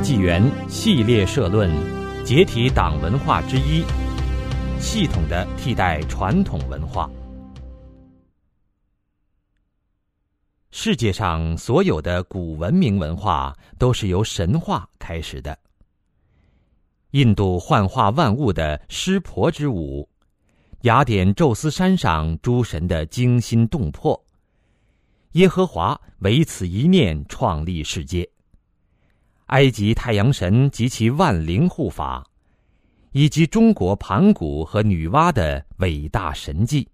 纪元系列社论：解体党文化之一，系统的替代传统文化。世界上所有的古文明文化都是由神话开始的。印度幻化万物的湿婆之舞，雅典宙斯山上诸神的惊心动魄，耶和华唯此一念创立世界。埃及太阳神及其万灵护法，以及中国盘古和女娲的伟大神迹，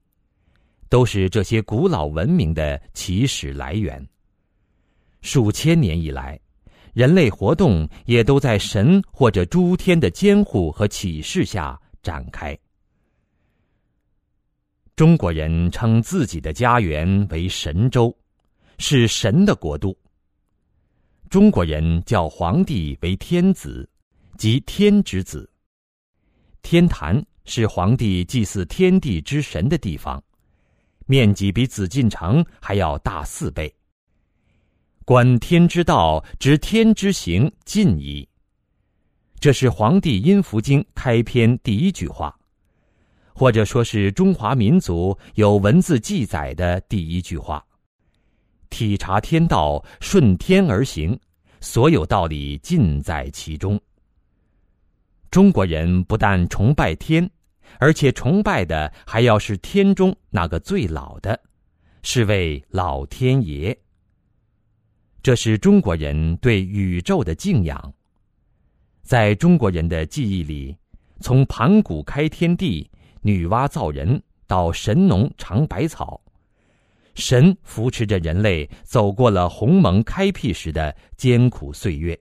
都是这些古老文明的起始来源。数千年以来，人类活动也都在神或者诸天的监护和启示下展开。中国人称自己的家园为神州，是神的国度。中国人叫皇帝为天子，即天之子。天坛是皇帝祭祀天地之神的地方，面积比紫禁城还要大四倍。观天之道，知天之行，尽矣。这是《黄帝阴符经》开篇第一句话，或者说是中华民族有文字记载的第一句话。体察天道，顺天而行，所有道理尽在其中。中国人不但崇拜天，而且崇拜的还要是天中那个最老的，是位老天爷。这是中国人对宇宙的敬仰。在中国人的记忆里，从盘古开天地、女娲造人到神农尝百草。神扶持着人类走过了鸿蒙开辟时的艰苦岁月。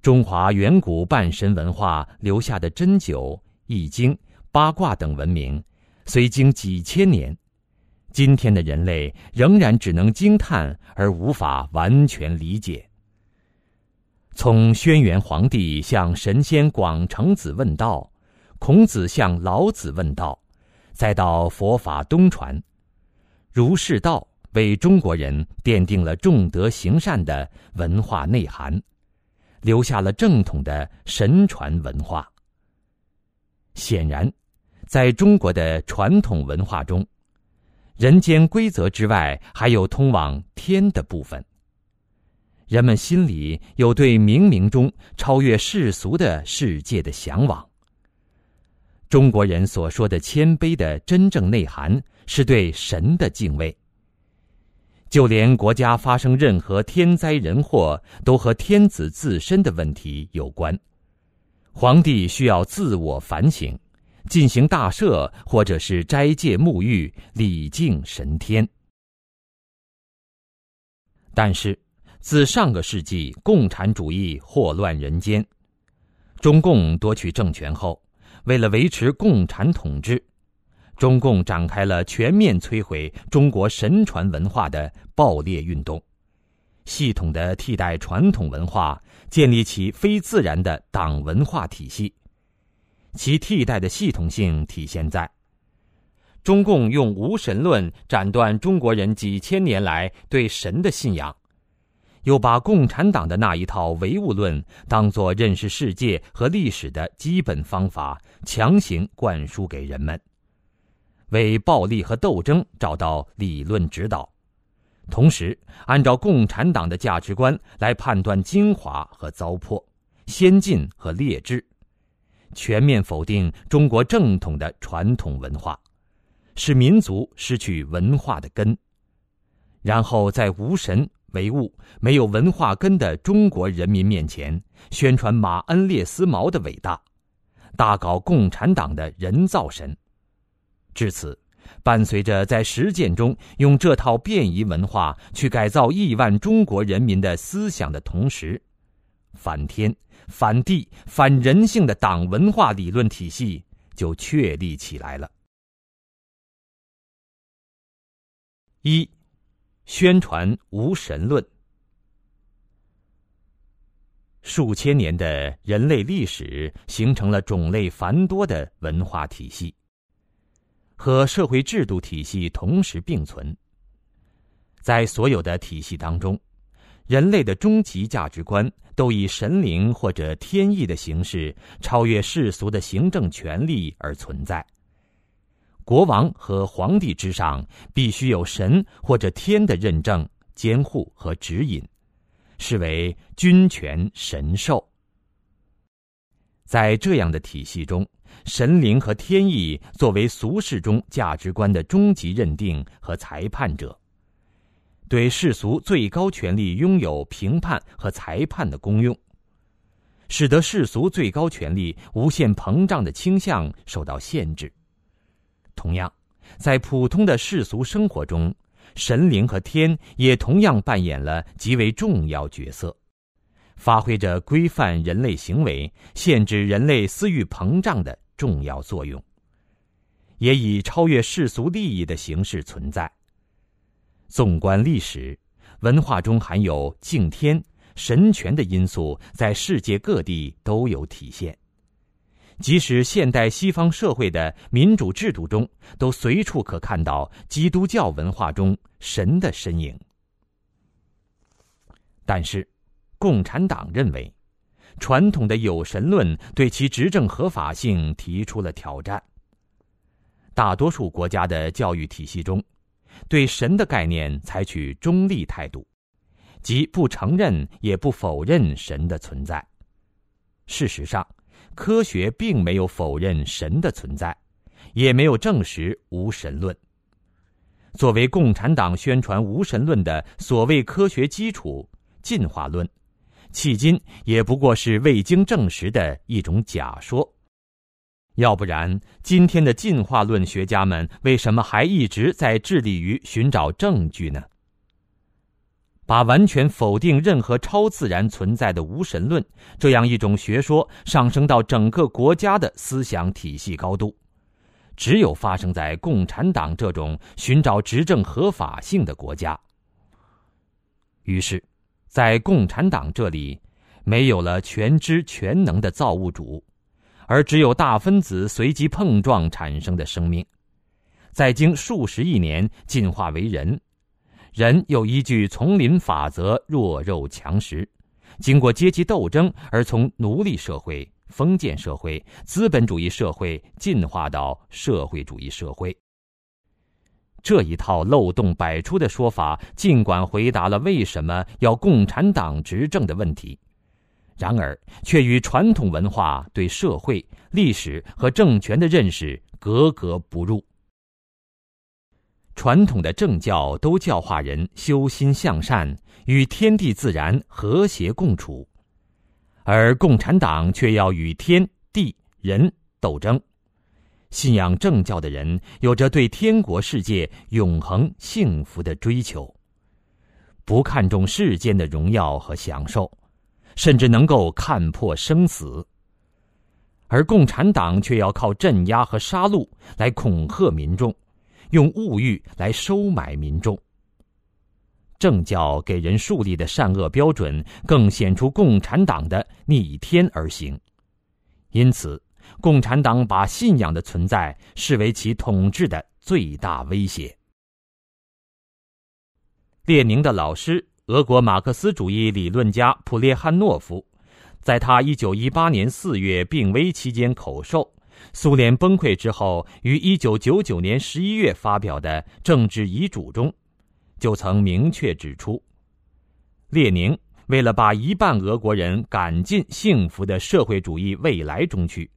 中华远古半神文化留下的针灸、易经、八卦等文明，虽经几千年，今天的人类仍然只能惊叹而无法完全理解。从轩辕皇帝向神仙广成子问道，孔子向老子问道，再到佛法东传。儒释道为中国人奠定了重德行善的文化内涵，留下了正统的神传文化。显然，在中国的传统文化中，人间规则之外还有通往天的部分。人们心里有对冥冥中超越世俗的世界的向往。中国人所说的谦卑的真正内涵。是对神的敬畏。就连国家发生任何天灾人祸，都和天子自身的问题有关。皇帝需要自我反省，进行大赦，或者是斋戒沐浴，礼敬神天。但是，自上个世纪共产主义祸乱人间，中共夺取政权后，为了维持共产统治。中共展开了全面摧毁中国神传文化的暴烈运动，系统的替代传统文化，建立起非自然的党文化体系。其替代的系统性体现在：中共用无神论斩断中国人几千年来对神的信仰，又把共产党的那一套唯物论当作认识世界和历史的基本方法，强行灌输给人们。为暴力和斗争找到理论指导，同时按照共产党的价值观来判断精华和糟粕、先进和劣质，全面否定中国正统的传统文化，使民族失去文化的根，然后在无神唯物、没有文化根的中国人民面前宣传马恩列斯毛的伟大，大搞共产党的人造神。至此，伴随着在实践中用这套变异文化去改造亿万中国人民的思想的同时，反天、反地、反人性的党文化理论体系就确立起来了。一、宣传无神论。数千年的人类历史形成了种类繁多的文化体系。和社会制度体系同时并存。在所有的体系当中，人类的终极价值观都以神灵或者天意的形式超越世俗的行政权力而存在。国王和皇帝之上必须有神或者天的认证、监护和指引，视为君权神授。在这样的体系中，神灵和天意作为俗世中价值观的终极认定和裁判者，对世俗最高权力拥有评判和裁判的功用，使得世俗最高权力无限膨胀的倾向受到限制。同样，在普通的世俗生活中，神灵和天也同样扮演了极为重要角色，发挥着规范人类行为、限制人类私欲膨胀的重要作用，也以超越世俗利益的形式存在。纵观历史，文化中含有敬天、神权的因素，在世界各地都有体现。即使现代西方社会的民主制度中，都随处可看到基督教文化中神的身影。但是，共产党认为，传统的有神论对其执政合法性提出了挑战。大多数国家的教育体系中，对神的概念采取中立态度，即不承认也不否认神的存在。事实上，科学并没有否认神的存在，也没有证实无神论。作为共产党宣传无神论的所谓科学基础——进化论，迄今也不过是未经证实的一种假说。要不然，今天的进化论学家们为什么还一直在致力于寻找证据呢？把完全否定任何超自然存在的无神论这样一种学说上升到整个国家的思想体系高度，只有发生在共产党这种寻找执政合法性的国家。于是，在共产党这里，没有了全知全能的造物主，而只有大分子随机碰撞产生的生命，在经数十亿年进化为人。人又依据丛林法则弱肉强食，经过阶级斗争而从奴隶社会、封建社会、资本主义社会进化到社会主义社会。这一套漏洞百出的说法，尽管回答了为什么要共产党执政的问题，然而却与传统文化对社会、历史和政权的认识格格不入。传统的政教都教化人修心向善，与天地自然和谐共处，而共产党却要与天地人斗争。信仰正教的人有着对天国世界永恒幸福的追求，不看重世间的荣耀和享受，甚至能够看破生死；而共产党却要靠镇压和杀戮来恐吓民众。用物欲来收买民众。政教给人树立的善恶标准，更显出共产党的逆天而行。因此，共产党把信仰的存在视为其统治的最大威胁。列宁的老师、俄国马克思主义理论家普列汉诺夫，在他一九一八年四月病危期间口授。苏联崩溃之后，于一九九九年十一月发表的政治遗嘱中，就曾明确指出，列宁为了把一半俄国人赶进幸福的社会主义未来中去，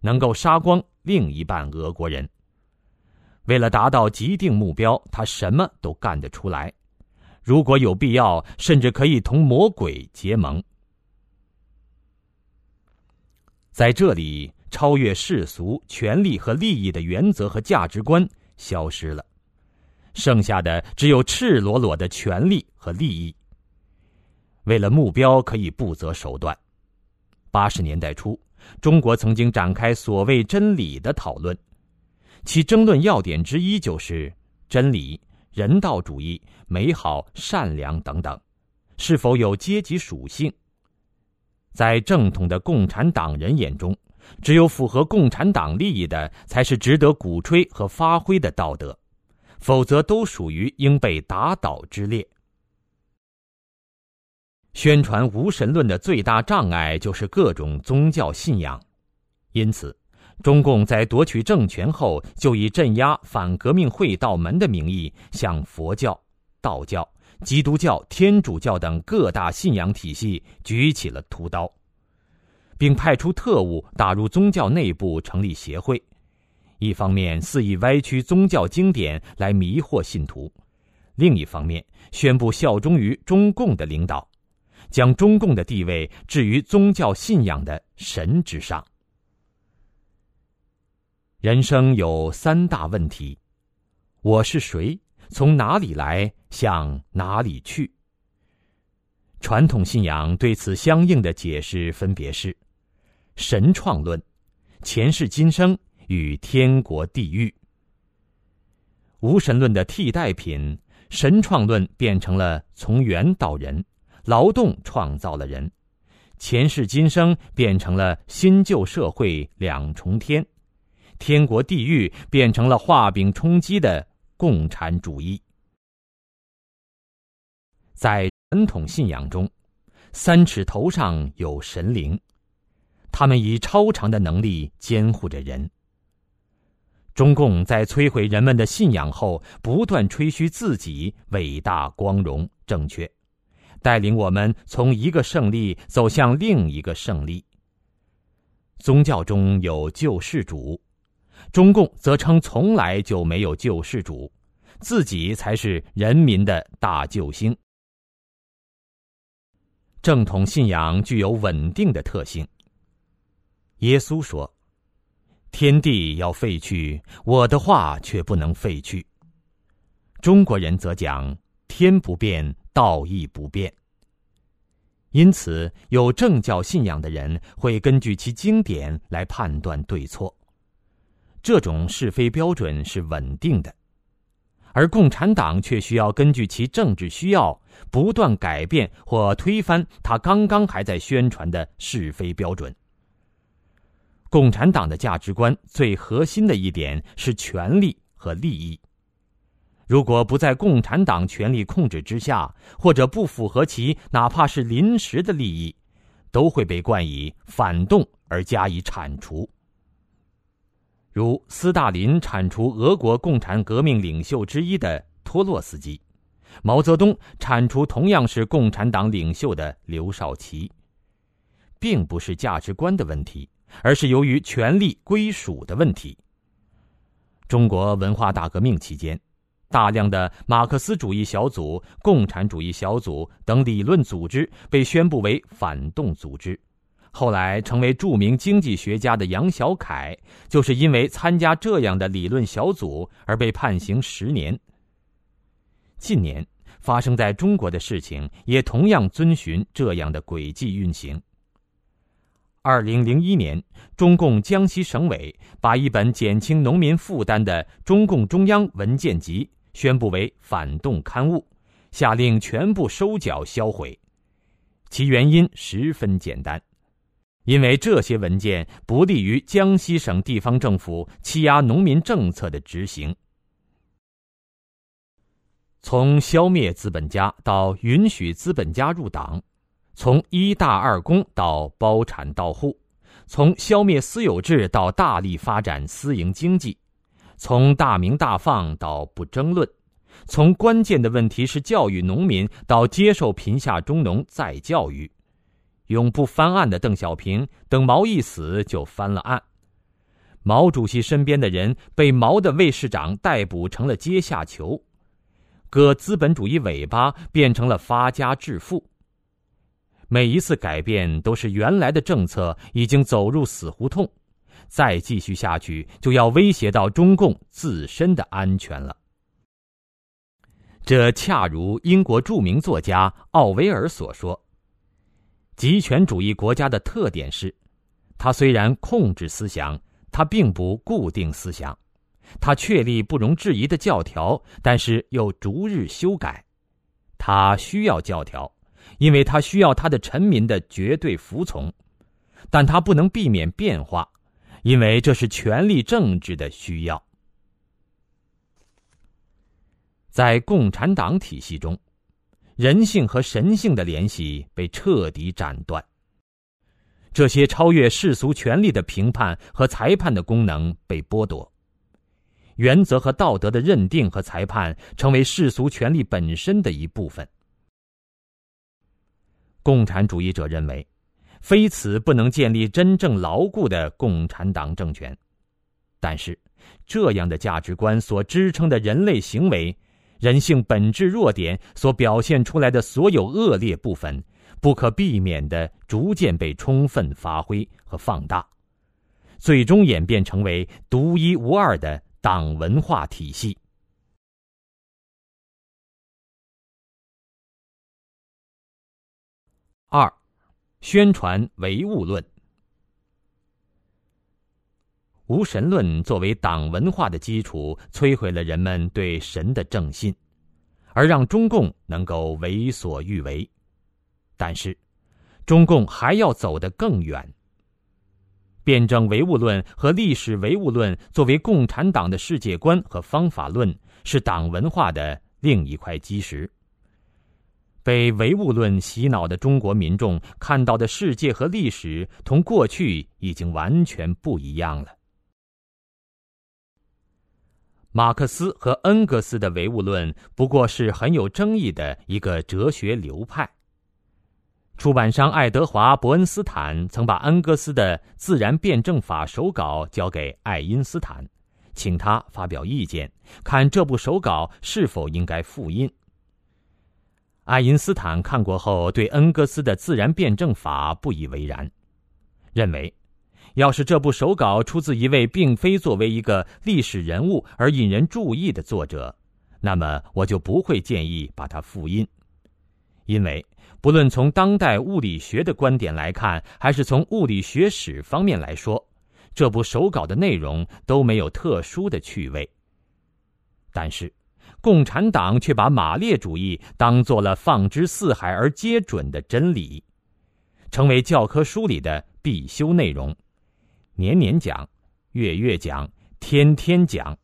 能够杀光另一半俄国人。为了达到既定目标，他什么都干得出来，如果有必要，甚至可以同魔鬼结盟。在这里。超越世俗权力和利益的原则和价值观消失了，剩下的只有赤裸裸的权力和利益。为了目标，可以不择手段。八十年代初，中国曾经展开所谓真理的讨论，其争论要点之一就是真理、人道主义、美好、善良等等，是否有阶级属性？在正统的共产党人眼中。只有符合共产党利益的，才是值得鼓吹和发挥的道德，否则都属于应被打倒之列。宣传无神论的最大障碍就是各种宗教信仰，因此，中共在夺取政权后，就以镇压反革命会道门的名义，向佛教、道教、基督教、天主教等各大信仰体系举起了屠刀，并派出特务打入宗教内部成立协会，一方面肆意歪曲宗教经典来迷惑信徒，另一方面宣布效忠于中共的领导。将中共的地位置于宗教信仰的神之上。人生有三大问题：我是谁？从哪里来？向哪里去？传统信仰对此相应的解释分别是：神创论、前世今生与天国地狱。无神论的替代品，神创论变成了从猿到人。劳动创造了人，前世今生变成了新旧社会两重天，天国地狱变成了画饼充饥的共产主义。在传统信仰中，三尺头上有神灵，他们以超常的能力监护着人。中共在摧毁人们的信仰后，不断吹嘘自己伟大、光荣、正确。带领我们从一个胜利走向另一个胜利。宗教中有救世主，中共则称从来就没有救世主，自己才是人民的大救星。正统信仰具有稳定的特性。耶稣说：“天地要废去，我的话却不能废去。”中国人则讲：“天不变。”道义不变，因此有正教信仰的人会根据其经典来判断对错，这种是非标准是稳定的；而共产党却需要根据其政治需要，不断改变或推翻他刚刚还在宣传的是非标准。共产党的价值观最核心的一点是权力和利益。如果不在共产党权力控制之下，或者不符合其哪怕是临时的利益，都会被冠以反动而加以铲除。如斯大林铲除俄国共产革命领袖之一的托洛斯基，毛泽东铲除同样是共产党领袖的刘少奇，并不是价值观的问题，而是由于权力归属的问题。中国文化大革命期间。大量的马克思主义小组、共产主义小组等理论组织被宣布为反动组织。后来成为著名经济学家的杨小凯，就是因为参加这样的理论小组而被判刑十年。近年发生在中国的事情，也同样遵循这样的轨迹运行。二零零一年，中共江西省委把一本减轻农民负担的中共中央文件集。宣布为反动刊物，下令全部收缴销毁。其原因十分简单，因为这些文件不利于江西省地方政府欺压农民政策的执行。从消灭资本家到允许资本家入党，从一大二公到包产到户，从消灭私有制到大力发展私营经济。从大鸣大放到不争论，从关键的问题是教育农民到接受贫下中农再教育，永不翻案的邓小平，等毛一死就翻了案。毛主席身边的人被毛的卫士长逮捕成了阶下囚，割资本主义尾巴变成了发家致富。每一次改变都是原来的政策已经走入死胡同。再继续下去，就要威胁到中共自身的安全了。这恰如英国著名作家奥威尔所说：“极权主义国家的特点是，它虽然控制思想，它并不固定思想；它确立不容置疑的教条，但是又逐日修改。它需要教条，因为他需要他的臣民的绝对服从，但他不能避免变化。”因为这是权力政治的需要，在共产党体系中，人性和神性的联系被彻底斩断。这些超越世俗权力的评判和裁判的功能被剥夺，原则和道德的认定和裁判成为世俗权力本身的一部分。共产主义者认为，非此不能建立真正牢固的共产党政权。但是，这样的价值观所支撑的人类行为、人性本质弱点所表现出来的所有恶劣部分。不可避免的，逐渐被充分发挥和放大，最终演变成为独一无二的党文化体系。二，宣传唯物论。无神论作为党文化的基础，摧毁了人们对神的正信，而让中共能够为所欲为。但是，中共还要走得更远。辩证唯物论和历史唯物论作为共产党的世界观和方法论，是党文化的另一块基石。被唯物论洗脑的中国民众看到的世界和历史，同过去已经完全不一样了。马克思和恩格斯的唯物论不过是很有争议的一个哲学流派。出版商爱德华·伯恩斯坦曾把恩格斯的《自然辩证法》手稿交给爱因斯坦，请他发表意见，看这部手稿是否应该复印。爱因斯坦看过后，对恩格斯的《自然辩证法》不以为然，认为，要是这部手稿出自一位并非作为一个历史人物而引人注意的作者，那么我就不会建议把它复印，因为。不论从当代物理学的观点来看，还是从物理学史方面来说，这部手稿的内容都没有特殊的趣味。但是，共产党却把马列主义当做了放之四海而皆准的真理，成为教科书里的必修内容，年年讲，月月讲，天天讲。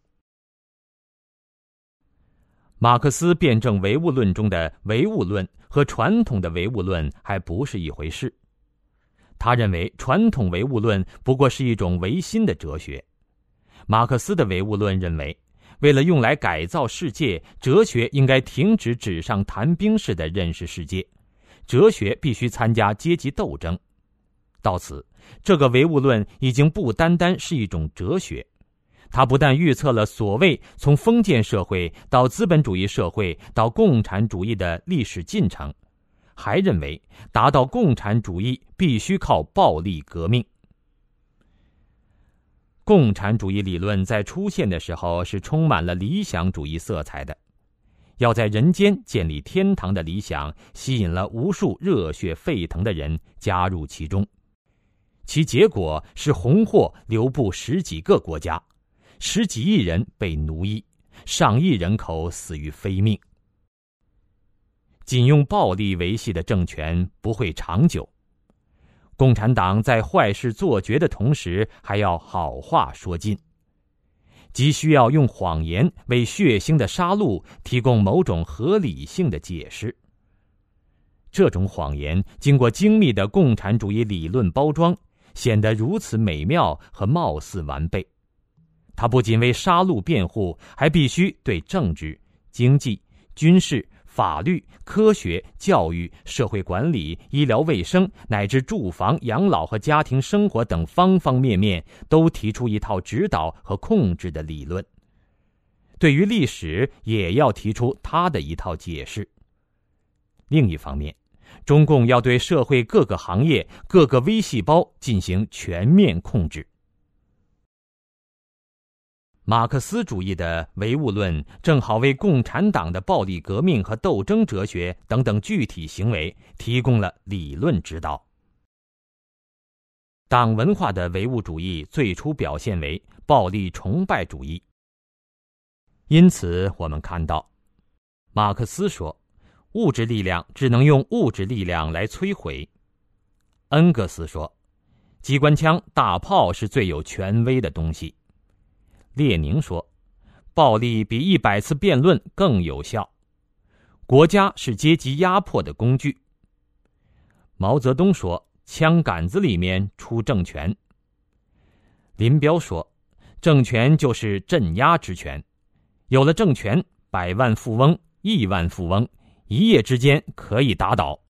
马克思辩证唯物论中的唯物论和传统的唯物论还不是一回事。他认为传统唯物论不过是一种唯心的哲学。马克思的唯物论认为，为了用来改造世界，哲学应该停止纸上谈兵式的认识世界，哲学必须参加阶级斗争。到此，这个唯物论已经不单单是一种哲学。他不但预测了所谓从封建社会到资本主义社会到共产主义的历史进程，还认为达到共产主义必须靠暴力革命。共产主义理论在出现的时候是充满了理想主义色彩的，要在人间建立天堂的理想吸引了无数热血沸腾的人加入其中，其结果是红祸流布十几个国家。十几亿人被奴役，上亿人口死于非命。仅用暴力维系的政权不会长久。共产党在坏事做绝的同时，还要好话说尽，急需要用谎言为血腥的杀戮提供某种合理性的解释。这种谎言经过精密的共产主义理论包装，显得如此美妙和貌似完备。他不仅为杀戮辩护，还必须对政治、经济、军事、法律、科学、教育、社会管理、医疗卫生乃至住房、养老和家庭生活等方方面面都提出一套指导和控制的理论。对于历史，也要提出他的一套解释。另一方面，中共要对社会各个行业、各个微细胞进行全面控制。马克思主义的唯物论正好为共产党的暴力革命和斗争哲学等等具体行为提供了理论指导。党文化的唯物主义最初表现为暴力崇拜主义。因此，我们看到，马克思说，物质力量只能用物质力量来摧毁；恩格斯说，机关枪、大炮是最有权威的东西。列宁说：“暴力比一百次辩论更有效。”国家是阶级压迫的工具。毛泽东说：“枪杆子里面出政权。”林彪说：“政权就是镇压之权，有了政权，百万富翁、亿万富翁一夜之间可以打倒。”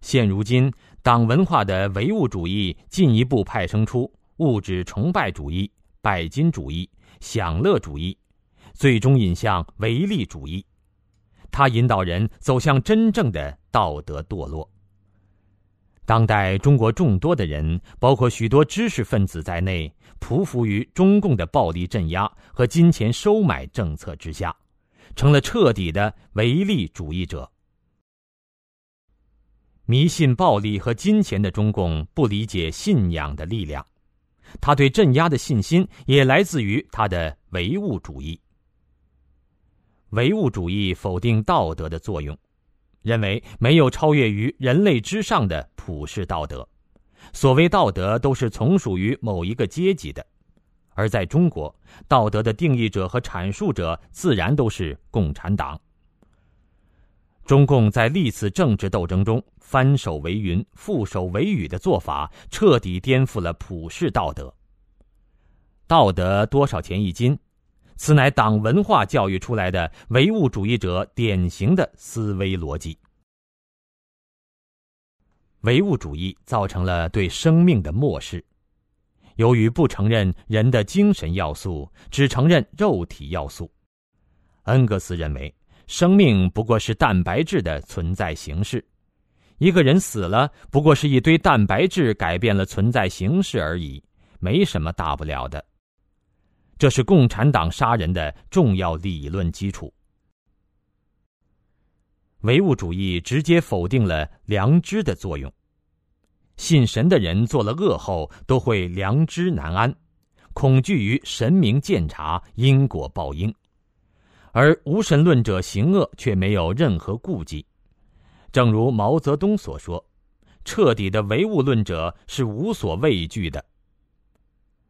现如今，党文化的唯物主义进一步派生出物质崇拜主义、拜金主义、享乐主义，最终引向唯利主义。它引导人走向真正的道德堕落。当代中国众多的人，包括许多知识分子在内，匍匐于中共的暴力镇压和金钱收买政策之下，成了彻底的唯利主义者。迷信暴力和金钱的中共不理解信仰的力量，他对镇压的信心也来自于他的唯物主义。唯物主义否定道德的作用。认为没有超越于人类之上的普世道德，所谓道德都是从属于某一个阶级的，而在中国，道德的定义者和阐述者自然都是共产党。中共在历次政治斗争中翻手为云、覆手为雨的做法，彻底颠覆了普世道德。道德多少钱一斤？此乃党文化教育出来的唯物主义者典型的思维逻辑。唯物主义造成了对生命的漠视，由于不承认人的精神要素，只承认肉体要素。恩格斯认为，生命不过是蛋白质的存在形式，一个人死了，不过是一堆蛋白质改变了存在形式而已，没什么大不了的。这是共产党杀人的重要理论基础。唯物主义直接否定了良知的作用。信神的人做了恶后都会良知难安，恐惧于神明鉴察因果报应；而无神论者行恶却没有任何顾忌。正如毛泽东所说：“彻底的唯物论者是无所畏惧的。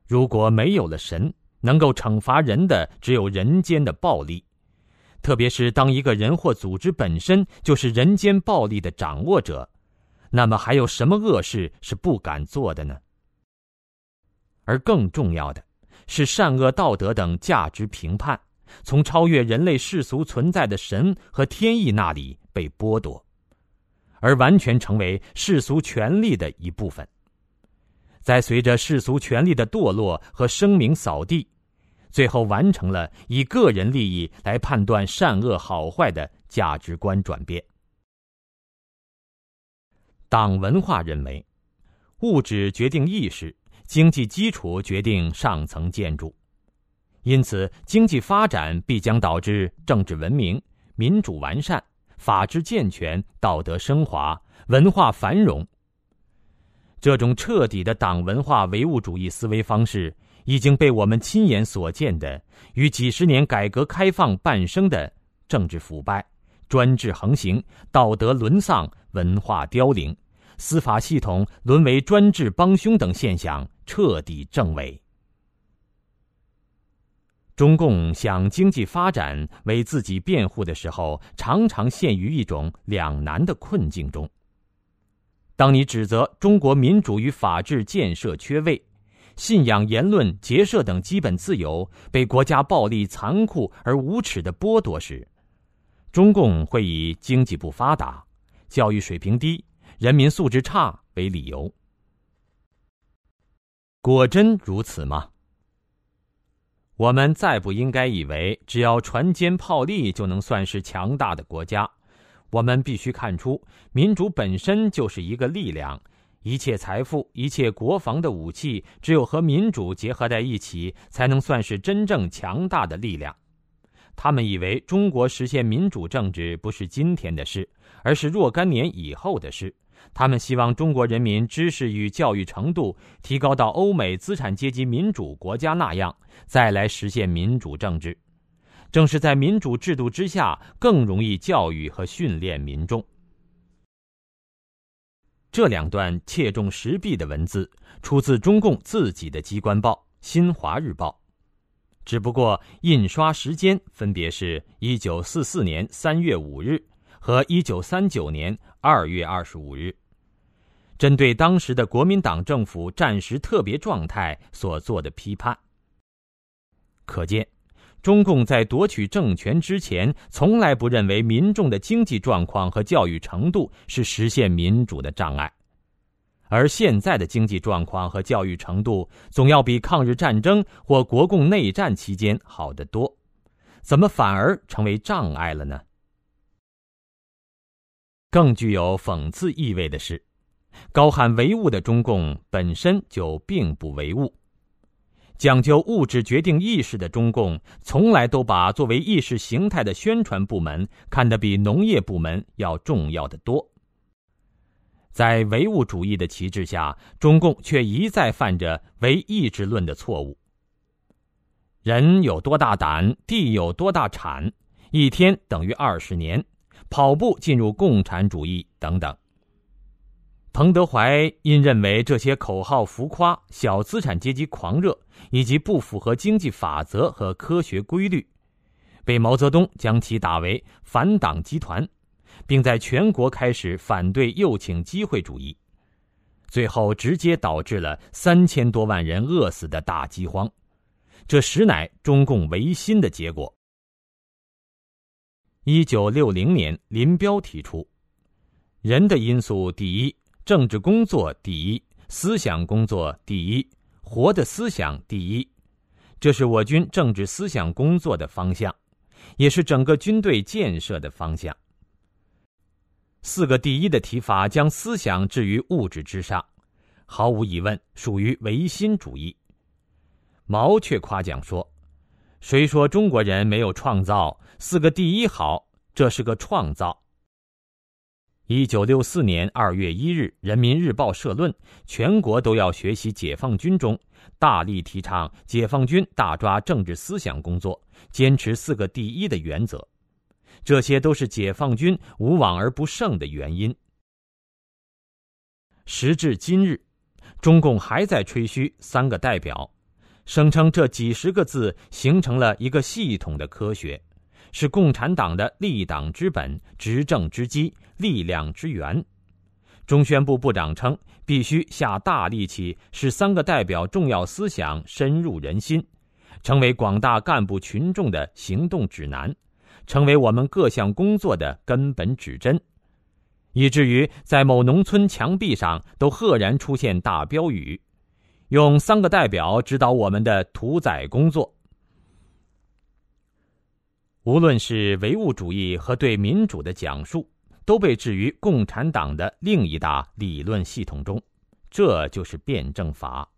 如果没有了神。”能够惩罚人的只有人间的暴力，特别是当一个人或组织本身就是人间暴力的掌握者，那么还有什么恶事是不敢做的呢？而更重要的是，善恶道德等价值评判，从超越人类世俗存在的神和天意那里被剥夺，而完全成为世俗权力的一部分。在随着世俗权力的堕落和声名扫地。最后完成了以个人利益来判断善恶好坏的价值观转变。党文化认为，物质决定意识，经济基础决定上层建筑，因此经济发展必将导致政治文明、民主完善、法治健全、道德升华、文化繁荣。这种彻底的党文化唯物主义思维方式。已经被我们亲眼所见的，与几十年改革开放伴生的政治腐败、专制横行、道德沦丧、文化凋零、司法系统沦为专制帮凶等现象彻底证伪。中共想经济发展为自己辩护的时候，常常陷于一种两难的困境中。当你指责中国民主与法治建设缺位。信仰、言论、结社等基本自由被国家暴力、残酷而无耻的剥夺时，中共会以经济不发达、教育水平低、人民素质差为理由。果真如此吗？我们再不应该以为只要船坚炮利就能算是强大的国家。我们必须看出，民主本身就是一个力量。一切财富、一切国防的武器，只有和民主结合在一起，才能算是真正强大的力量。他们以为中国实现民主政治不是今天的事，而是若干年以后的事。他们希望中国人民知识与教育程度提高到欧美资产阶级民主国家那样，再来实现民主政治。正是在民主制度之下，更容易教育和训练民众。这两段切中时弊的文字，出自中共自己的机关报《新华日报》。只不过印刷时间分别是一九四四年三月五日和一九三九年二月二十五日，针对当时的国民党政府战时特别状态所做的批判。可见，中共在夺取政权之前，从来不认为民众的经济状况和教育程度是实现民主的障碍。而现在的经济状况和教育程度总要比抗日战争或国共内战期间好得多，怎么反而成为障碍了呢？更具有讽刺意味的是，高喊唯物的中共本身就并不唯物，讲究物质决定意识的中共，从来都把作为意识形态的宣传部门看得比农业部门要重要的多。在唯物主义的旗帜下，中共却一再犯着唯意志论的错误。人有多大胆，地有多大产，一天等于二十年，跑步进入共产主义等等。彭德怀因认为这些口号浮夸、小资产阶级狂热以及不符合经济法则和科学规律，被毛泽东将其打为反党集团。并在全国开始反对右倾机会主义，最后直接导致了三千多万人饿死的大饥荒，这实乃中共维新的结果。一九六零年，林彪提出：“人的因素第一，政治工作第一，思想工作第一，活的思想第一。”这是我军政治思想工作的方向，也是整个军队建设的方向。四个第一的提法将思想置于物质之上，毫无疑问属于唯心主义。毛却夸奖说：“谁说中国人没有创造？四个第一好，这是个创造。”一九六四年二月一日，《人民日报》社论：“全国都要学习解放军中，大力提倡解放军大抓政治思想工作，坚持四个第一的原则。”这些都是解放军无往而不胜的原因。时至今日，中共还在吹嘘“三个代表”，声称这几十个字形成了一个系统的科学，是共产党的立党之本、执政之基、力量之源。中宣部部长称，必须下大力气，使“三个代表”重要思想深入人心，成为广大干部群众的行动指南。成为我们各项工作的根本指针，以至于在某农村墙壁上都赫然出现大标语，用三个代表指导我们的屠宰工作。无论是唯物主义和对民主的讲述，都被置于共产党的另一大理论系统中，这就是辩证法。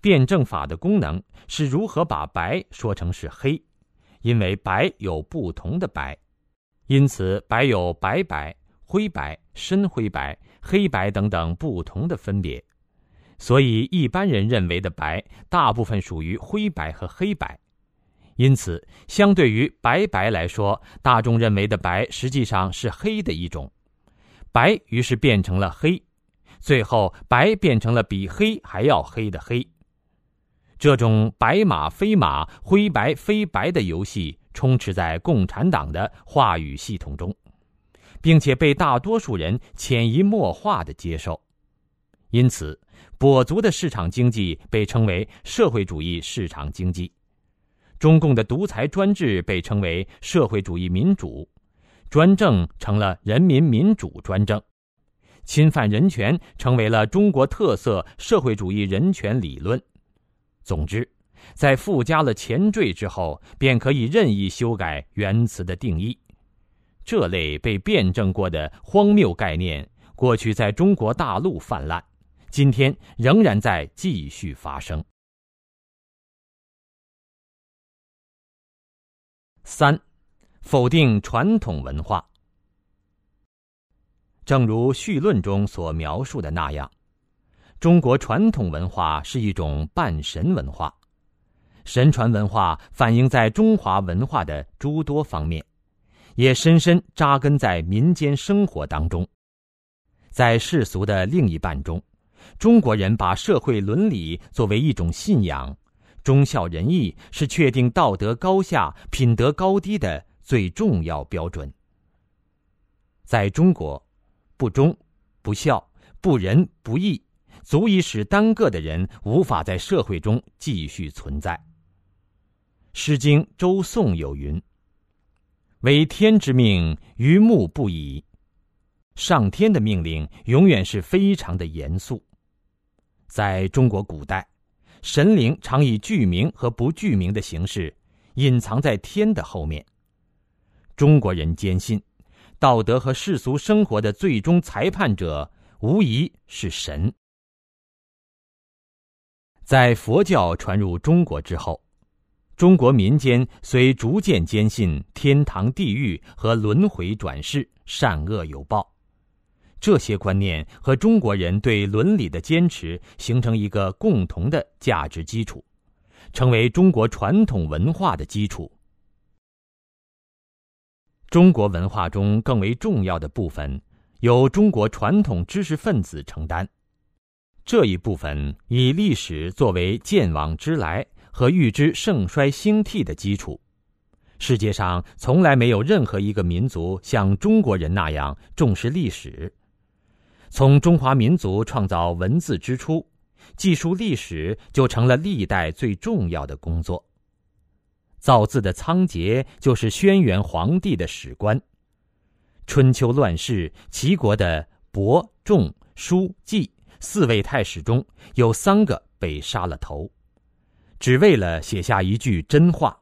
辩证法的功能是如何把白说成是黑。因为白有不同的白，因此白有白白、灰白、深灰白、黑白等等不同的分别，所以一般人认为的白大部分属于灰白和黑白，因此相对于白白来说，大众认为的白实际上是黑的一种，白于是变成了黑，最后白变成了比黑还要黑的黑。这种白马非马、灰白非白的游戏充斥在共产党的话语系统中，并且被大多数人潜移默化的接受。因此，跛足的市场经济被称为社会主义市场经济，中共的独裁专制被称为社会主义民主，专政成了人民民主专政，侵犯人权成为了中国特色社会主义人权理论。总之，在附加了前缀之后，便可以任意修改原词的定义。这类被辩证过的荒谬概念，过去在中国大陆泛滥，今天仍然在继续发生。三，否定传统文化。正如序论中所描述的那样。中国传统文化是一种半神文化，神传文化反映在中华文化的诸多方面，也深深扎根在民间生活当中。在世俗的另一半中，中国人把社会伦理作为一种信仰，忠孝仁义是确定道德高下、品德高低的最重要标准。在中国，不忠、不孝、不仁、不义，足以使单个的人无法在社会中继续存在。《诗经·周颂》有云：“为天之命，于目不已。”上天的命令永远是非常的严肃。在中国古代，神灵常以具名和不具名的形式隐藏在天的后面。中国人坚信，道德和世俗生活的最终裁判者无疑是神。在佛教传入中国之后，中国民间虽逐渐坚信天堂、地狱和轮回转世、善恶有报。这些观念和中国人对伦理的坚持形成一个共同的价值基础，成为中国传统文化的基础。中国文化中更为重要的部分，由中国传统知识分子承担。这一部分以历史作为见往知来和预知盛衰兴替的基础。世界上从来没有任何一个民族像中国人那样重视历史。从中华民族创造文字之初，记述历史就成了历代最重要的工作。造字的仓颉就是轩辕皇帝的史官。春秋乱世，齐国的伯、仲、叔、季四位太史中有三个被杀了头，只为了写下一句真话：“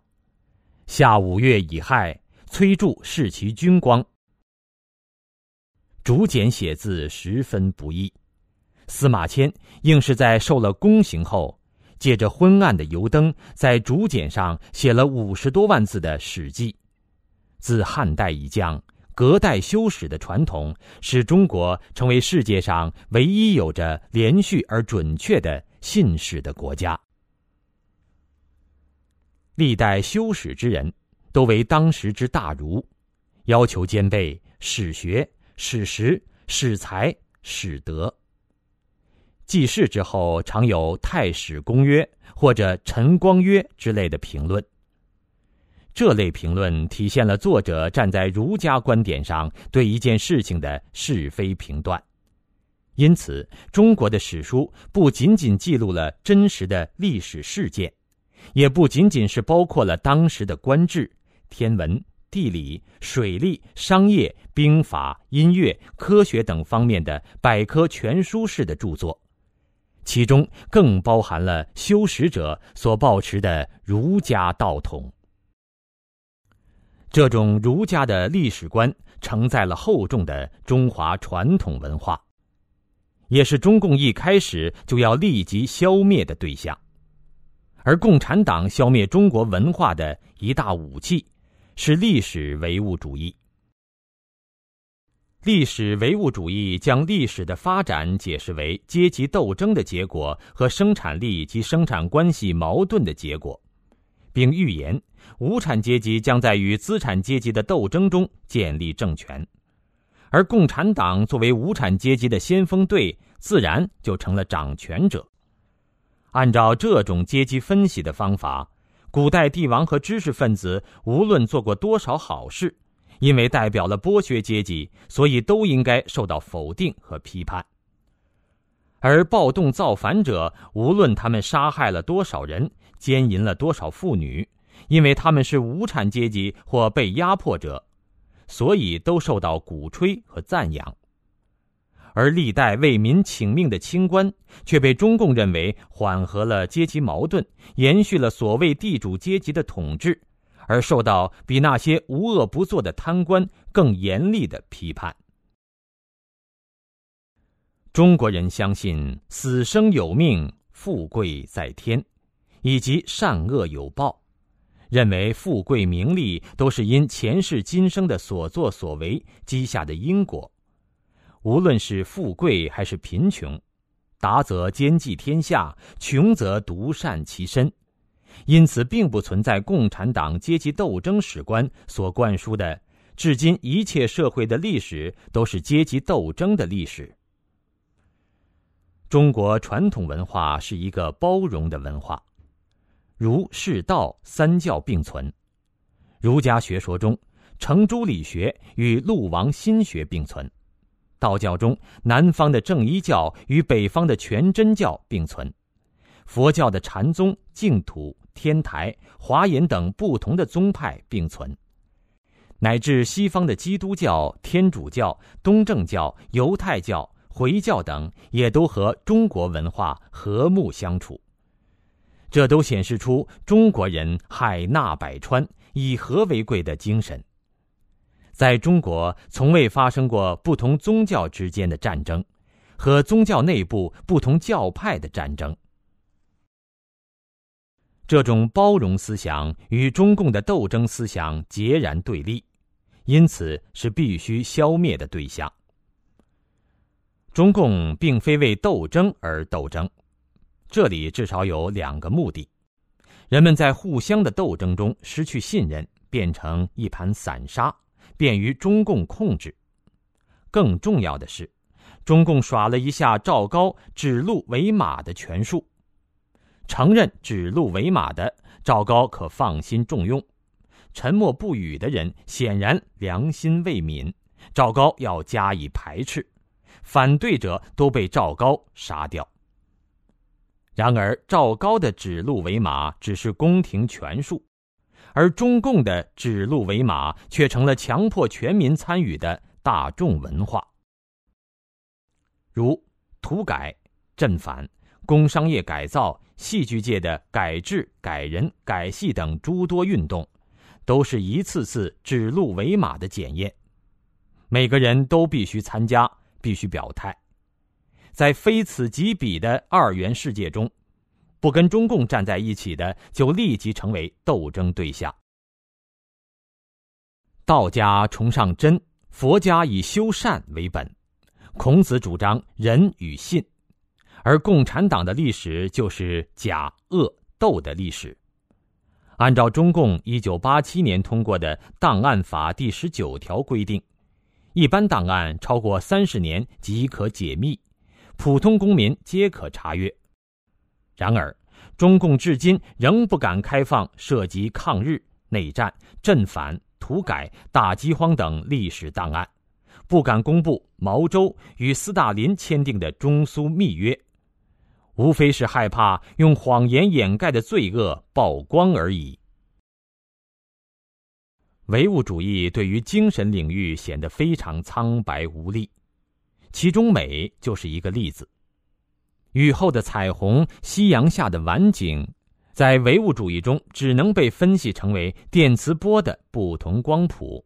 夏五月乙亥，崔杼弑其君光。”竹简写字十分不易，司马迁硬是在受了宫刑后，借着昏暗的油灯，在竹简上写了五十多万字的《史记》。自汉代以降，隔代修史的传统，使中国成为世界上唯一有着连续而准确的信史的国家。历代修史之人，都为当时之大儒，要求兼备史学。史实、史才、史德。记事之后，常有《太史公约》或者《陈光约》之类的评论。这类评论体现了作者站在儒家观点上对一件事情的是非评断。因此，中国的史书不仅仅记录了真实的历史事件，也不仅仅是包括了当时的官制、天文。地理、水利、商业、兵法、音乐、科学等方面的百科全书式的著作，其中更包含了修史者所抱持的儒家道统。这种儒家的历史观承载了厚重的中华传统文化，也是中共一开始就要立即消灭的对象。而共产党消灭中国文化的一大武器。是历史唯物主义。历史唯物主义将历史的发展解释为阶级斗争的结果和生产力及生产关系矛盾的结果，并预言无产阶级将在与资产阶级的斗争中建立政权，而共产党作为无产阶级的先锋队，自然就成了掌权者。按照这种阶级分析的方法。古代帝王和知识分子无论做过多少好事，因为代表了剥削阶级，所以都应该受到否定和批判；而暴动造反者，无论他们杀害了多少人，奸淫了多少妇女，因为他们是无产阶级或被压迫者，所以都受到鼓吹和赞扬。而历代为民请命的清官，却被中共认为缓和了阶级矛盾，延续了所谓地主阶级的统治，而受到比那些无恶不作的贪官更严厉的批判。中国人相信死生有命，富贵在天，以及善恶有报，认为富贵名利都是因前世今生的所作所为积下的因果。无论是富贵还是贫穷，达则兼济天下，穷则独善其身，因此并不存在共产党阶级斗争史观所灌输的“至今一切社会的历史都是阶级斗争的历史”。中国传统文化是一个包容的文化，儒释道三教并存。儒家学说中，程朱理学与陆王心学并存；道教中，南方的正一教与北方的全真教并存；佛教的禅宗、净土、天台、华严等不同的宗派并存。乃至西方的基督教、天主教、东正教、犹太教、回教等，也都和中国文化和睦相处。这都显示出中国人海纳百川、以和为贵的精神。在中国，从未发生过不同宗教之间的战争，和宗教内部不同教派的战争。这种包容思想与中共的斗争思想截然对立。因此是必须消灭的对象。中共并非为斗争而斗争，这里至少有两个目的：人们在互相的斗争中失去信任，变成一盘散沙，便于中共控制；更重要的是，中共耍了一下赵高指鹿为马的权术，承认指鹿为马的赵高可放心重用。沉默不语的人显然良心未泯，赵高要加以排斥，反对者都被赵高杀掉。然而，赵高的指鹿为马只是宫廷权术，而中共的指鹿为马却成了强迫全民参与的大众文化，如土改、镇反、工商业改造、戏剧界的改制、改人、改戏等诸多运动。都是一次次指鹿为马的检验，每个人都必须参加，必须表态。在非此即彼的二元世界中，不跟中共站在一起的，就立即成为斗争对象。道家崇尚真，佛家以修善为本，孔子主张仁与信，而共产党的历史就是假恶斗的历史。按照中共一九八七年通过的档案法第十九条规定，一般档案超过三十年即可解密，普通公民皆可查阅。然而，中共至今仍不敢开放涉及抗日、内战、镇反、土改、大饥荒等历史档案，不敢公布毛周与斯大林签订的中苏密约。无非是害怕用谎言掩盖的罪恶曝光而已。唯物主义对于精神领域显得非常苍白无力，其中美就是一个例子。雨后的彩虹，夕阳下的晚景，在唯物主义中只能被分析成为电磁波的不同光谱。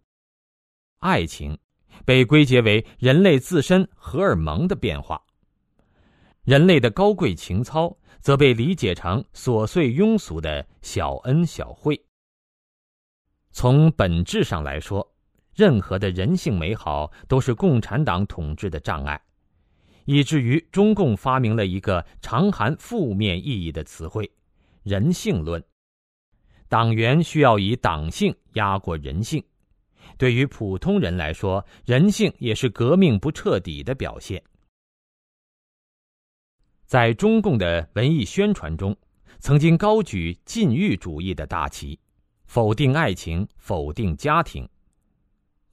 爱情被归结为人类自身荷尔蒙的变化。人类的高贵情操，则被理解成琐碎庸俗的小恩小惠。从本质上来说，任何的人性美好都是共产党统治的障碍，以至于中共发明了一个常含负面意义的词汇——人性论。党员需要以党性压过人性。对于普通人来说，人性也是革命不彻底的表现。在中共的文艺宣传中，曾经高举禁欲主义的大旗，否定爱情，否定家庭。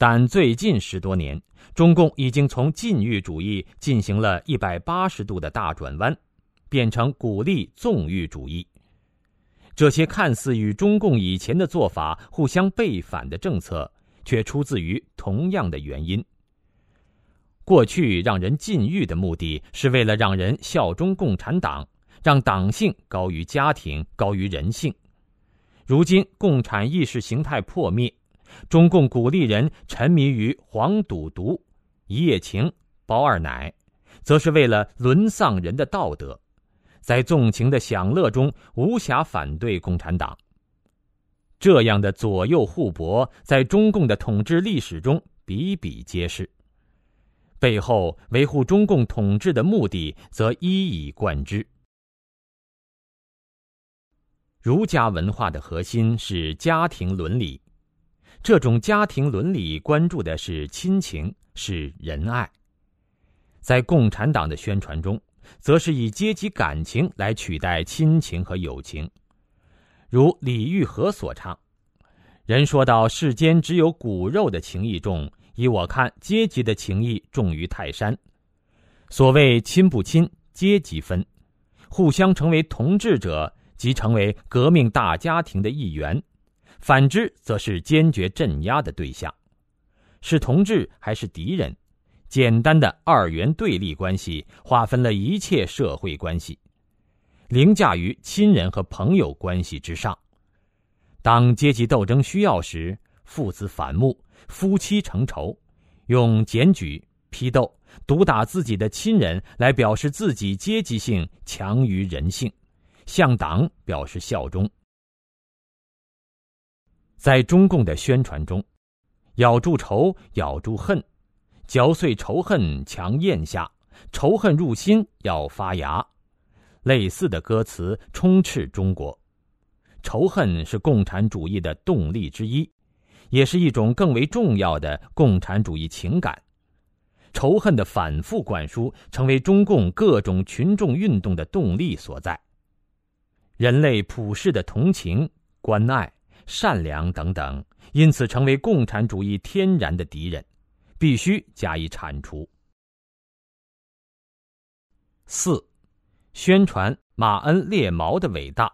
但最近十多年，中共已经从禁欲主义进行了一百八十度的大转弯，变成鼓励纵欲主义。这些看似与中共以前的做法互相背反的政策，却出自于同样的原因。过去让人禁欲的目的是为了让人效忠共产党，让党性高于家庭，高于人性。如今共产意识形态破灭，中共鼓励人沉迷于黄赌毒、一夜情、包二奶，则是为了沦丧人的道德，在纵情的享乐中无暇反对共产党。这样的左右互搏，在中共的统治历史中比比皆是。背后维护中共统治的目的，则一以贯之。儒家文化的核心是家庭伦理，这种家庭伦理关注的是亲情，是仁爱。在共产党的宣传中，则是以阶级感情来取代亲情和友情。如李玉和所唱：“人说到世间只有骨肉的情义重，依我看，阶级的情义重于泰山。所谓亲不亲，阶级分，互相成为同志者，即成为革命大家庭的一员；反之，则是坚决镇压的对象。是同志还是敌人？简单的二元对立关系，划分了一切社会关系。”凌驾于亲人和朋友关系之上。当阶级斗争需要时，父子反目，夫妻成仇，用检举、批斗、毒打自己的亲人来表示自己阶级性强于人性，向党表示效忠。在中共的宣传中，咬住仇，咬住恨，嚼碎仇恨，强咽下，仇恨入心，要发芽。类似的歌词充斥中国，仇恨是共产主义的动力之一，也是一种更为重要的共产主义情感。仇恨的反复灌输，成为中共各种群众运动的动力所在。人类普世的同情、关爱、善良等等，因此成为共产主义天然的敌人，必须加以铲除。四。宣传马恩列毛的伟大，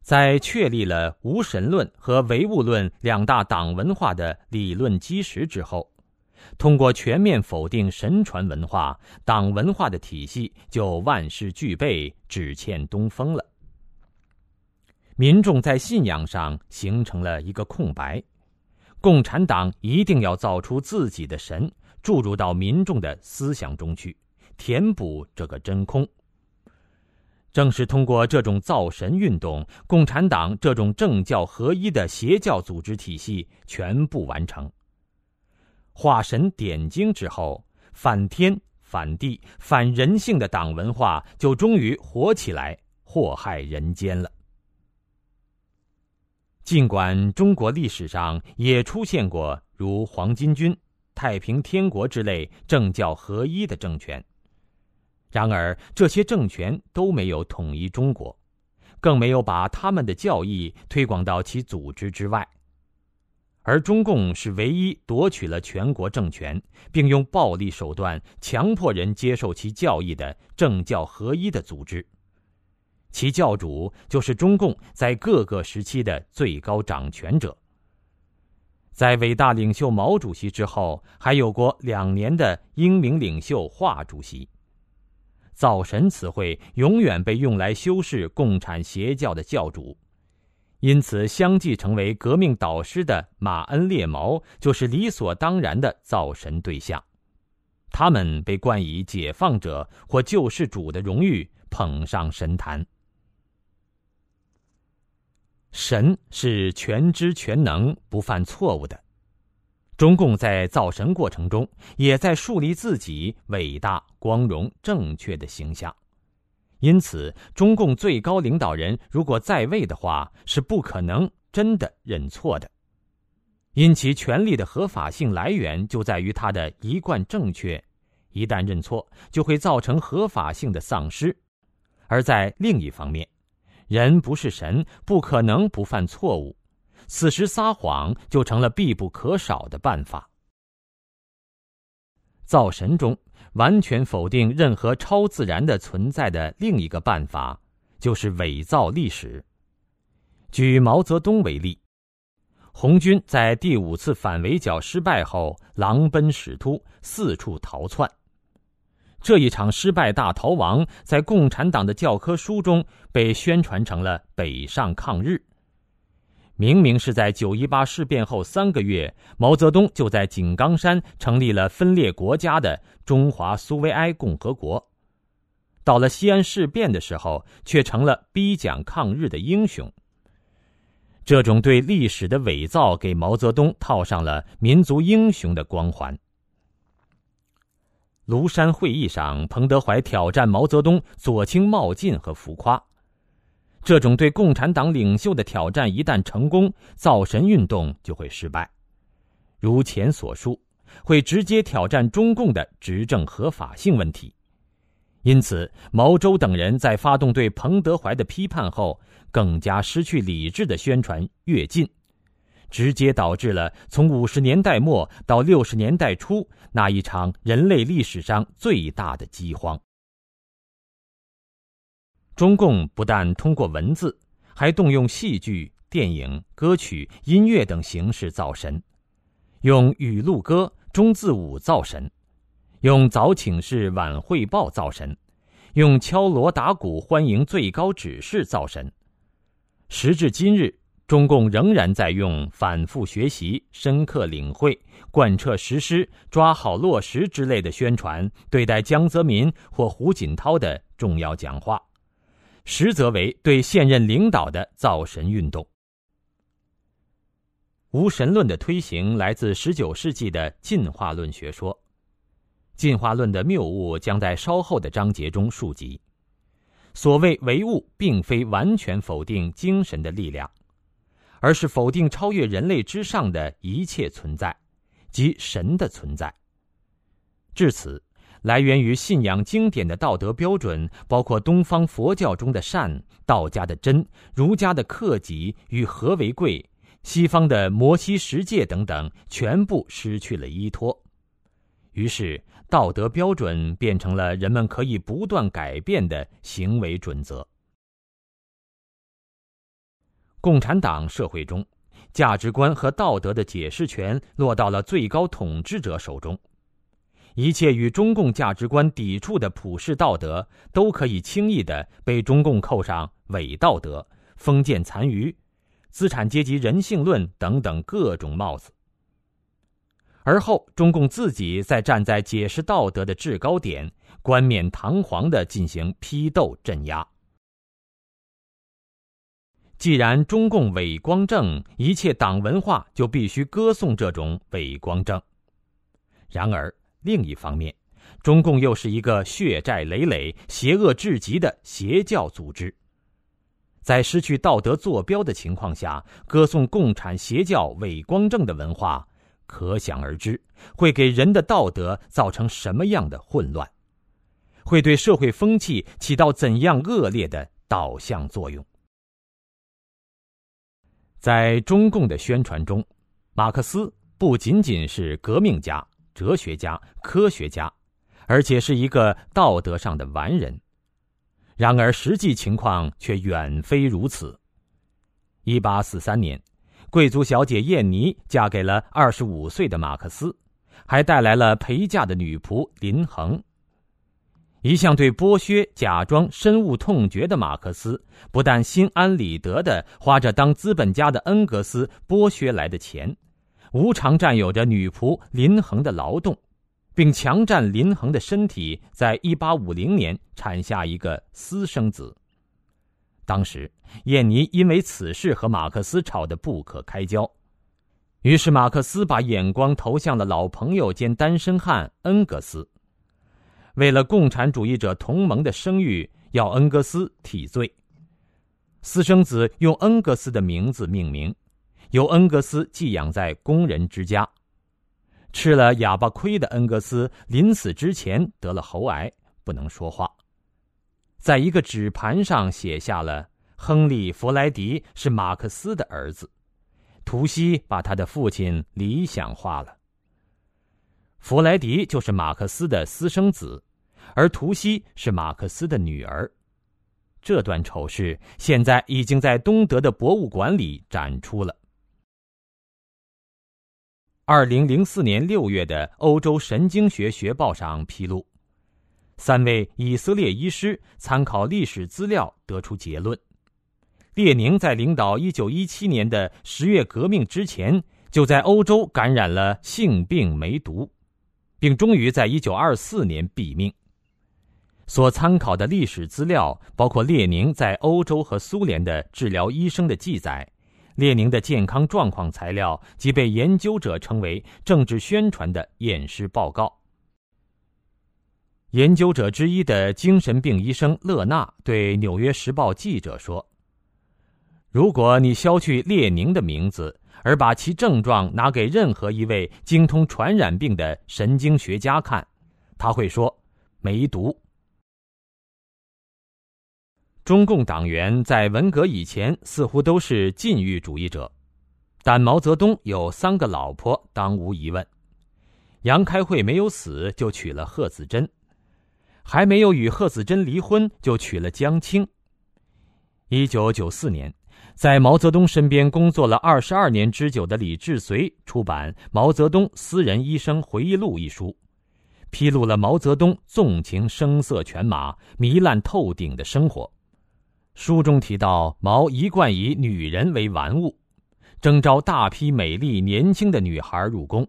在确立了无神论和唯物论两大党文化的理论基石之后，通过全面否定神传文化，党文化的体系就万事俱备，只欠东风了。民众在信仰上形成了一个空白，共产党一定要造出自己的神，注入到民众的思想中去。填补这个真空。正是通过这种造神运动，共产党这种政教合一的邪教组织体系全部完成。化神点睛之后，反天、反地、反人性的党文化就终于活起来，祸害人间了。尽管中国历史上也出现过如黄巾军、太平天国之类政教合一的政权。然而，这些政权都没有统一中国，更没有把他们的教义推广到其组织之外。而中共是唯一夺取了全国政权，并用暴力手段强迫人接受其教义的政教合一的组织，其教主就是中共在各个时期的最高掌权者。在伟大领袖毛主席之后，还有过两年的英明领袖华主席。造神词汇永远被用来修饰共产邪教的教主，因此相继成为革命导师的马恩列毛就是理所当然的造神对象。他们被冠以解放者或救世主的荣誉，捧上神坛。神是全知全能、不犯错误的。中共在造神过程中，也在树立自己伟大、光荣、正确的形象。因此，中共最高领导人如果在位的话，是不可能真的认错的，因其权力的合法性来源就在于他的一贯正确。一旦认错，就会造成合法性的丧失。而在另一方面，人不是神，不可能不犯错误。此时撒谎就成了必不可少的办法。造神中完全否定任何超自然的存在的另一个办法，就是伪造历史。举毛泽东为例，红军在第五次反围剿失败后，狼奔使突，四处逃窜。这一场失败大逃亡，在共产党的教科书中被宣传成了北上抗日。明明是在九一八事变后三个月，毛泽东就在井冈山成立了分裂国家的中华苏维埃共和国，到了西安事变的时候，却成了逼蒋抗日的英雄。这种对历史的伪造，给毛泽东套上了民族英雄的光环。庐山会议上，彭德怀挑战毛泽东左倾冒进和浮夸。这种对共产党领袖的挑战一旦成功，造神运动就会失败。如前所述，会直接挑战中共的执政合法性问题。因此，毛周等人在发动对彭德怀的批判后，更加失去理智的宣传跃进，直接导致了从五十年代末到六十年代初那一场人类历史上最大的饥荒。中共不但通过文字，还动用戏剧、电影、歌曲、音乐等形式造神，用语录歌、中字舞造神。用早请示晚汇报造神，用敲锣打鼓欢迎最高指示造神。时至今日，中共仍然在用反复学习、深刻领会、贯彻实施、抓好落实之类的宣传对待江泽民或胡锦涛的重要讲话，实则为对现任领导的造神运动。无神论的推行来自十九世纪的进化论学说。进化论的谬误将在稍后的章节中述及。所谓唯物，并非完全否定精神的力量，而是否定超越人类之上的一切存在，即神的存在。至此，来源于信仰经典的道德标准，包括东方佛教中的善、道家的真、儒家的克己与和为贵、西方的摩西十诫等等，全部失去了依托。于是。道德标准变成了人们可以不断改变的行为准则。共产党社会中，价值观和道德的解释权落到了最高统治者手中，一切与中共价值观抵触的普世道德都可以轻易的被中共扣上伪道德、封建残余、资产阶级人性论等等各种帽子。而后，中共自己再站在解释道德的制高点，冠冕堂皇的进行批斗镇压。既然中共伪光正，一切党文化就必须歌颂这种伪光正。然而，另一方面，中共又是一个血债累累、邪恶至极的邪教组织，在失去道德坐标的情况下，歌颂共产邪教伪光正的文化。可想而知，会给人的道德造成什么样的混乱，会对社会风气起到怎样恶劣的导向作用？在中共的宣传中，马克思不仅仅是革命家、哲学家、科学家，而且是一个道德上的完人。然而，实际情况却远非如此。一八四三年。贵族小姐燕妮嫁给了二十五岁的马克思，还带来了陪嫁的女仆林恒。一向对剥削假装深恶痛绝的马克思，不但心安理得的花着当资本家的恩格斯剥削来的钱，无偿占有着女仆林恒的劳动，并强占林恒的身体，在一八五零年产下一个私生子。当时，燕妮因为此事和马克思吵得不可开交，于是马克思把眼光投向了老朋友兼单身汉恩格斯。为了共产主义者同盟的声誉，要恩格斯替罪。私生子用恩格斯的名字命名，由恩格斯寄养在工人之家。吃了哑巴亏的恩格斯，临死之前得了喉癌，不能说话。在一个纸盘上写下了“亨利·弗莱迪是马克思的儿子”，图西把他的父亲理想化了。弗莱迪就是马克思的私生子，而图西是马克思的女儿。这段丑事现在已经在东德的博物馆里展出了。二零零四年六月的《欧洲神经学学报》上披露。三位以色列医师参考历史资料得出结论：列宁在领导1917年的十月革命之前，就在欧洲感染了性病梅毒，并终于在1924年毙命。所参考的历史资料包括列宁在欧洲和苏联的治疗医生的记载、列宁的健康状况材料及被研究者称为政治宣传的验尸报告。研究者之一的精神病医生勒纳对《纽约时报》记者说：“如果你消去列宁的名字，而把其症状拿给任何一位精通传染病的神经学家看，他会说，梅毒。”中共党员在文革以前似乎都是禁欲主义者，但毛泽东有三个老婆，当无疑问。杨开慧没有死就娶了贺子珍，还没有与贺子珍离婚就娶了江青。一九九四年，在毛泽东身边工作了二十二年之久的李志绥出版《毛泽东私人医生回忆录》一书，披露了毛泽东纵情声色犬马、糜烂透顶的生活。书中提到，毛一贯以女人为玩物，征召大批美丽年轻的女孩入宫，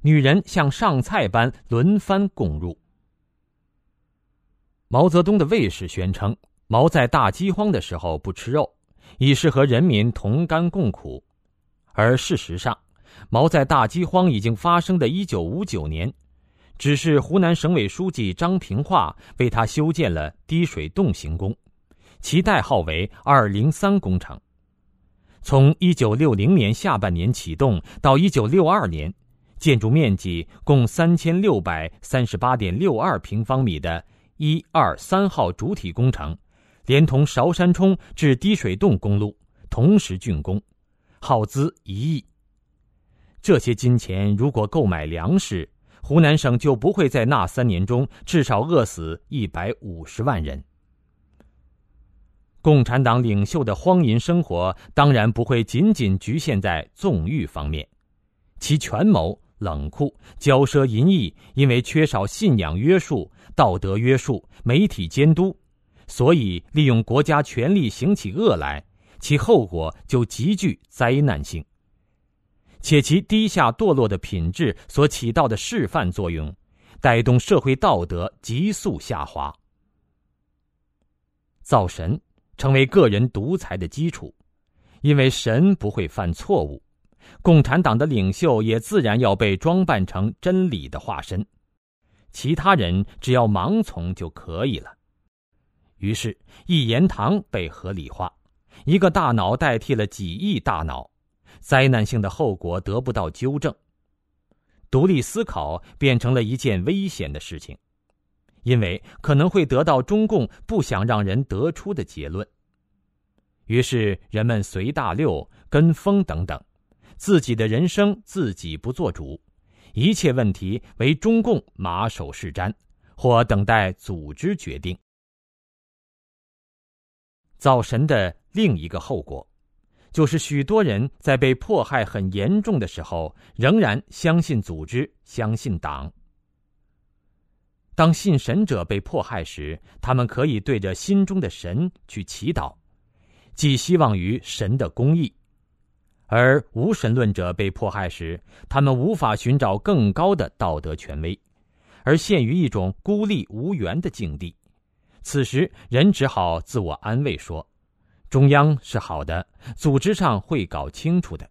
女人像上菜般轮番供入。毛泽东的卫士宣称，毛在大饥荒的时候不吃肉，以是和人民同甘共苦，而事实上，毛在大饥荒已经发生的一九五九年，只是湖南省委书记张平化为他修建了滴水洞行宫。其代号为“二零三工程”，从一九六零年下半年启动到一九六二年，建筑面积共三千六百三十八点六二平方米的“一二三号”主体工程，连同韶山冲至滴水洞公路同时竣工，耗资一亿。这些金钱如果购买粮食，湖南省就不会在那三年中至少饿死一百五十万人。共产党领袖的荒淫生活当然不会仅仅局限在纵欲方面，其权谋冷酷、骄奢淫逸，因为缺少信仰约束、道德约束、媒体监督，所以利用国家权力行起恶来，其后果就极具灾难性。且其低下堕落的品质所起到的示范作用，带动社会道德急速下滑。造神。成为个人独裁的基础，因为神不会犯错误，共产党的领袖也自然要被装扮成真理的化身，其他人只要盲从就可以了。于是，一言堂被合理化，一个大脑代替了几亿大脑，灾难性的后果得不到纠正，独立思考变成了一件危险的事情。因为可能会得到中共不想让人得出的结论，于是人们随大流、跟风等等，自己的人生自己不做主，一切问题为中共马首是瞻，或等待组织决定。造神的另一个后果，就是许多人在被迫害很严重的时候，仍然相信组织，相信党。当信神者被迫害时，他们可以对着心中的神去祈祷，寄希望于神的公义；而无神论者被迫害时，他们无法寻找更高的道德权威，而陷于一种孤立无援的境地。此时，人只好自我安慰说：“中央是好的，组织上会搞清楚的。”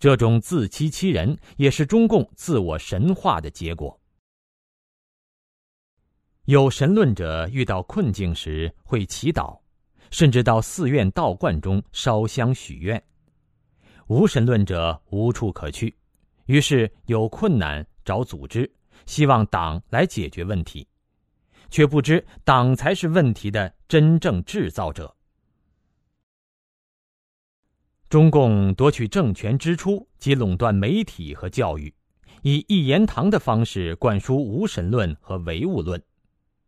这种自欺欺人，也是中共自我神化的结果。有神论者遇到困境时会祈祷，甚至到寺院道观中烧香许愿；无神论者无处可去，于是有困难找组织，希望党来解决问题，却不知党才是问题的真正制造者。中共夺取政权之初即垄断媒体和教育，以一言堂的方式灌输无神论和唯物论。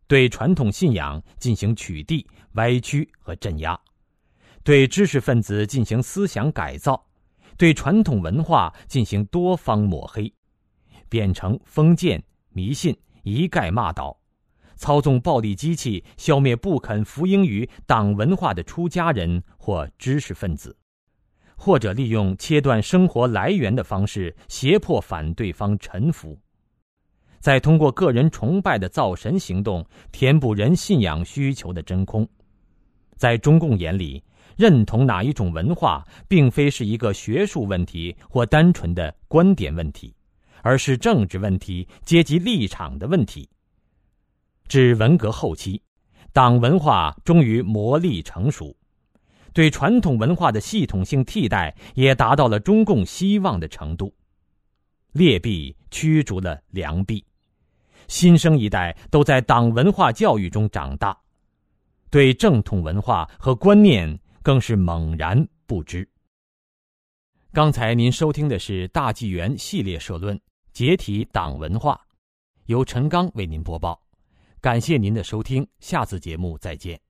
对传统信仰进行取缔、歪曲和镇压，对知识分子进行思想改造，对传统文化进行多方抹黑，变成封建迷信，一概骂倒，操纵暴力机器消灭不肯服膺于党文化的出家人或知识分子，或者利用切断生活来源的方式胁迫反对方臣服。再通过个人崇拜的造神行动填补人信仰需求的真空，在中共眼里，认同哪一种文化，并非是一个学术问题或单纯的观点问题，而是政治问题、阶级立场的问题。至文革后期，党文化终于磨砺成熟，对传统文化的系统性替代也达到了中共希望的程度，劣币驱逐了良币。新生一代都在党文化教育中长大，对正统文化和观念更是猛然不知。刚才您收听的是大纪元系列社论《解体党文化》，由陈刚为您播报。感谢您的收听，下次节目再见。